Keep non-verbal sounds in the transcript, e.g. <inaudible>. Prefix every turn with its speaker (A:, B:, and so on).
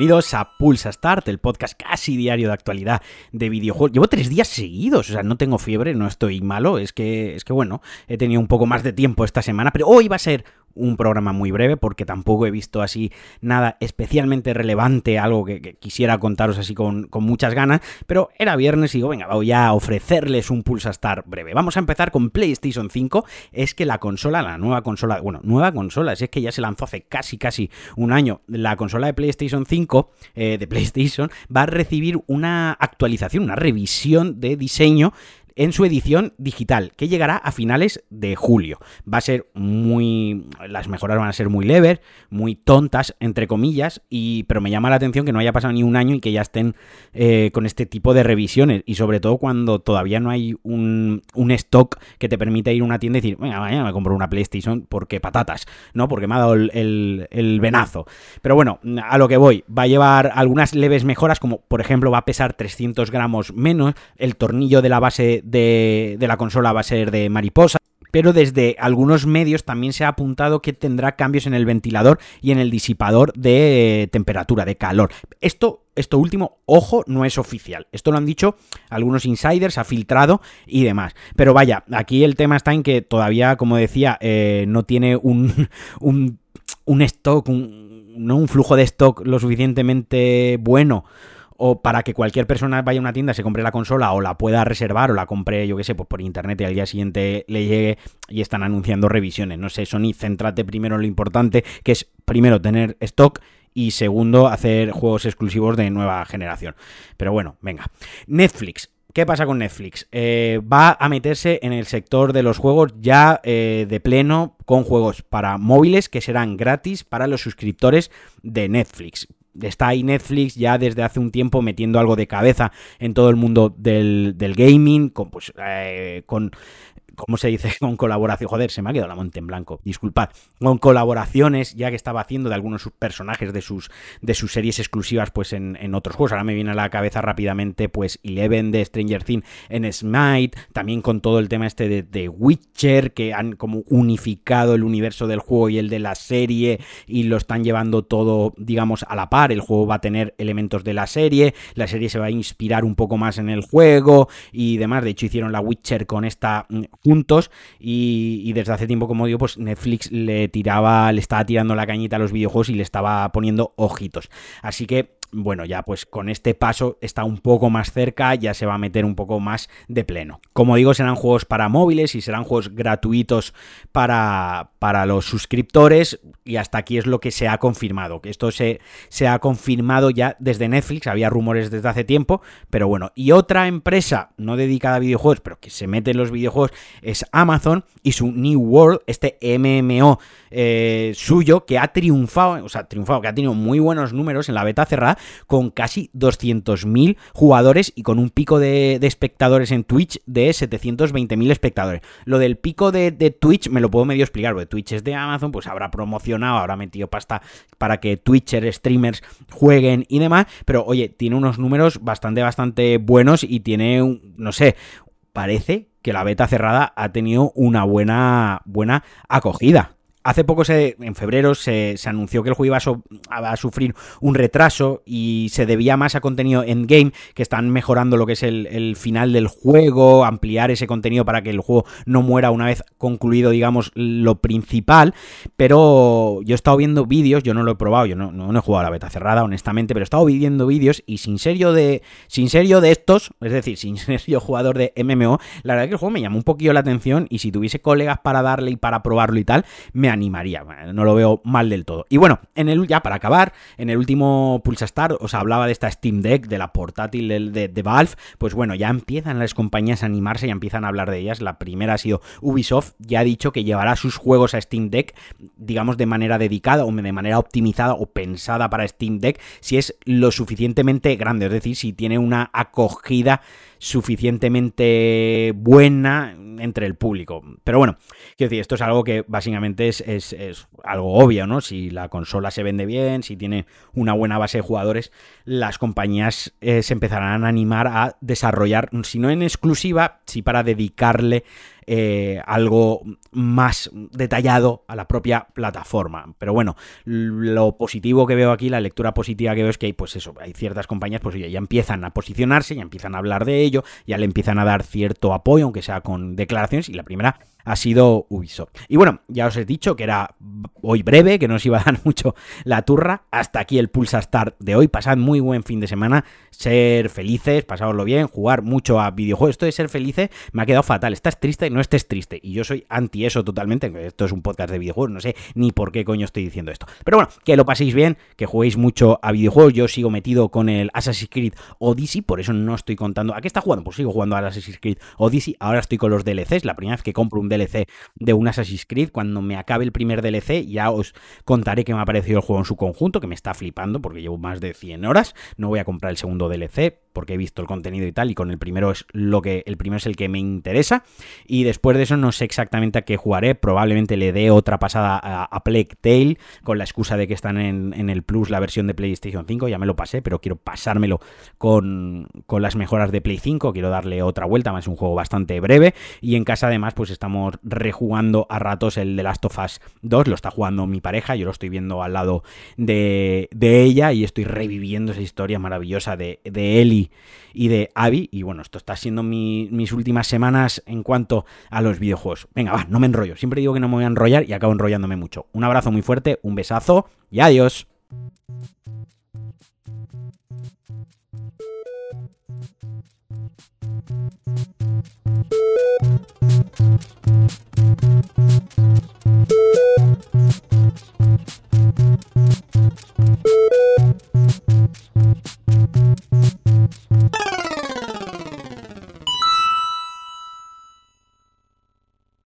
A: Bienvenidos a Pulsa Start, el podcast casi diario de actualidad de videojuegos. Llevo tres días seguidos, o sea, no tengo fiebre, no estoy malo, es que, es que bueno, he tenido un poco más de tiempo esta semana, pero hoy va a ser un programa muy breve porque tampoco he visto así nada especialmente relevante, algo que, quisiera contaros así con, muchas ganas, pero era viernes y digo, venga, voy a ofrecerles un Pulsa Star breve. Vamos a empezar con PlayStation 5, es que la consola, la nueva consola, bueno, nueva consola, es que ya se lanzó hace casi casi un año, la consola de PlayStation 5, eh, de PlayStation, va a recibir una actualización, una revisión de diseño en su edición digital, que llegará a finales de julio. Va a ser muy. Las mejoras van a ser muy leves, muy tontas, entre comillas, y, pero me llama la atención que no haya pasado ni un año y que ya estén eh, con este tipo de revisiones. Y sobre todo cuando todavía no hay un, stock que te permita ir a una tienda y decir, venga, mañana me compro una PlayStation porque patatas, ¿no? Porque me ha dado el, el venazo. Pero bueno, a lo que voy, va a llevar algunas leves mejoras, como por ejemplo va a pesar 300 gramos menos, el tornillo de la base de, la consola va a ser de mariposa pero desde algunos medios también se ha apuntado que tendrá cambios en el ventilador y en el disipador de temperatura, de calor. Esto, esto último, ojo, no es oficial. Esto lo han dicho algunos insiders, ha filtrado y demás. Pero vaya, aquí el tema está en que todavía, como decía, eh, no tiene un, <laughs> un, un stock, no un flujo de stock lo suficientemente bueno o para que cualquier persona vaya a una tienda, se compre la consola o la pueda reservar o la compre, yo qué sé, pues por internet y al día siguiente le llegue y están anunciando revisiones. No sé, Sony, céntrate primero en lo importante, que es primero tener stock y segundo hacer juegos exclusivos de nueva generación. Pero bueno, venga. Netflix. ¿Qué pasa con Netflix? Eh, va a meterse en el sector de los juegos ya eh, de pleno con juegos para móviles que serán gratis para los suscriptores de Netflix está ahí Netflix ya desde hace un tiempo metiendo algo de cabeza en todo el mundo del, gaming, con, pues, eh, con ¿cómo se dice? <laughs> Con colaboración, joder, se me ha quedado la monte en blanco, disculpad, con colaboraciones ya que estaba haciendo de algunos personajes de sus, de sus series exclusivas pues en, otros juegos, ahora me viene a la cabeza rápidamente pues Eleven de Stranger Things en Smite, también con todo el tema este de, de Witcher, que han como unificado el universo del juego y el de la serie y lo están llevando todo, digamos, a la par, el juego va a tener elementos de la serie, la serie se va a inspirar un poco más en el juego y demás, de hecho hicieron la Witcher con esta mm, juntos y, desde hace tiempo, como digo, pues Netflix le tiraba, le estaba tirando la cañita a los videojuegos y le estaba poniendo ojitos. Así que bueno, ya pues con este paso está un poco más cerca, ya se va a meter un poco más de pleno. Como digo, serán juegos para móviles y serán juegos gratuitos para, para los suscriptores y hasta aquí es lo que se ha confirmado, que esto se, se ha confirmado ya desde Netflix, había rumores desde hace tiempo, pero bueno, y otra empresa no dedicada a videojuegos, pero que se mete en los videojuegos es Amazon y su New World, este MMO eh, suyo que ha triunfado, o sea, triunfado, que ha tenido muy buenos números en la beta cerrada, con casi 200.000 jugadores y con un pico de, espectadores en Twitch de 720.000 espectadores. Lo del pico de, Twitch me lo puedo medio explicar, porque Twitch es de Amazon, pues habrá promocionado, habrá metido pasta para que Twitchers, streamers jueguen y demás, pero oye, tiene unos números bastante, bastante buenos y tiene, no sé, parece que la beta cerrada ha tenido una buena, buena acogida. Hace poco, se, en febrero, se, anunció que el juego iba a, sufrir un retraso y se debía más a contenido endgame, que están mejorando lo que es el, final del juego, ampliar ese contenido para que el juego no muera una vez concluido, digamos, lo principal. Pero yo he estado viendo vídeos, yo no lo he probado, yo no, he jugado a la beta cerrada, honestamente, pero he estado viendo vídeos y sin serio de, sin serio de estos, es decir, sin <laughs> ser yo jugador de MMO, la verdad es que el juego me llamó un poquillo la atención y si tuviese colegas para darle y para probarlo y tal, me animaría. No lo veo mal del todo. Y bueno, en el, ya para acabar, en el último Pulsa Star os hablaba de esta Steam Deck, de la portátil de, de, Valve. Pues bueno, ya empiezan las compañías a animarse, y empiezan a hablar de ellas. La primera ha sido Ubisoft, ya ha dicho que llevará sus juegos a Steam Deck, digamos de manera dedicada o de manera optimizada o pensada para Steam Deck, si es lo suficientemente grande, es decir, si tiene una acogida suficientemente buena entre el público. Pero bueno, quiero decir, esto es algo que básicamente es, es, es, algo obvio, ¿no? Si la consola se vende bien, si tiene una buena base de jugadores, las compañías eh, se empezarán a animar a desarrollar, si no en exclusiva, si para dedicarle eh, algo más detallado a la propia plataforma. Pero bueno, lo positivo que veo aquí, la lectura positiva que veo es que hay, pues eso, hay ciertas compañías, pues ya empiezan a posicionarse, ya empiezan a hablar de ello, ya le empiezan a dar cierto apoyo, aunque sea con declaraciones, y la primera ha sido Ubisoft. Y bueno, ya os he dicho que era hoy breve, que no os iba a <laughs> dar mucho la turra. Hasta aquí el Pulsa Start de hoy. Pasad muy buen fin de semana, ser felices, pasadlo bien, jugar mucho a videojuegos. Esto de ser felices me ha quedado fatal. Estás triste, y no estés triste. Y yo soy anti eso totalmente. Esto es un podcast de videojuegos, no sé ni por qué coño estoy diciendo esto. Pero bueno, que lo paséis bien, que juguéis mucho a videojuegos. Yo sigo metido con el Assassin's Creed Odyssey, por eso no estoy contando. ¿A qué está jugando? Pues sigo jugando al Assassin's Creed Odyssey. Ahora estoy con los DLCs. La primera vez que compro un DLC de un Assassin's Creed. Cuando me acabe el primer DLC ya os contaré que me ha parecido el juego en su conjunto, que me está flipando porque llevo más de 100 horas. No voy a comprar el segundo DLC porque he visto el contenido y tal, y con el primero es lo que el primero es el que me interesa. Y después de eso no sé exactamente a qué jugaré. Probablemente le dé otra pasada a, Plague Tale con la excusa de que están en, el Plus la versión de PlayStation 5. Ya me lo pasé, pero quiero pasármelo con, con las mejoras de Play 5. Quiero darle otra vuelta, más un juego bastante breve. Y en casa además, pues estamos rejugando a ratos el de Last of Us 2. Lo está jugando mi pareja, yo lo estoy viendo al lado de, de ella y estoy reviviendo esa historia maravillosa de, de Ellie y de Abby. Y bueno, esto está siendo mis últimas semanas en cuanto a los videojuegos. Venga, va, no me enrollo. Siempre digo que no me voy a enrollar y acabo enrollándome mucho. Un abrazo muy fuerte, un besazo y adiós.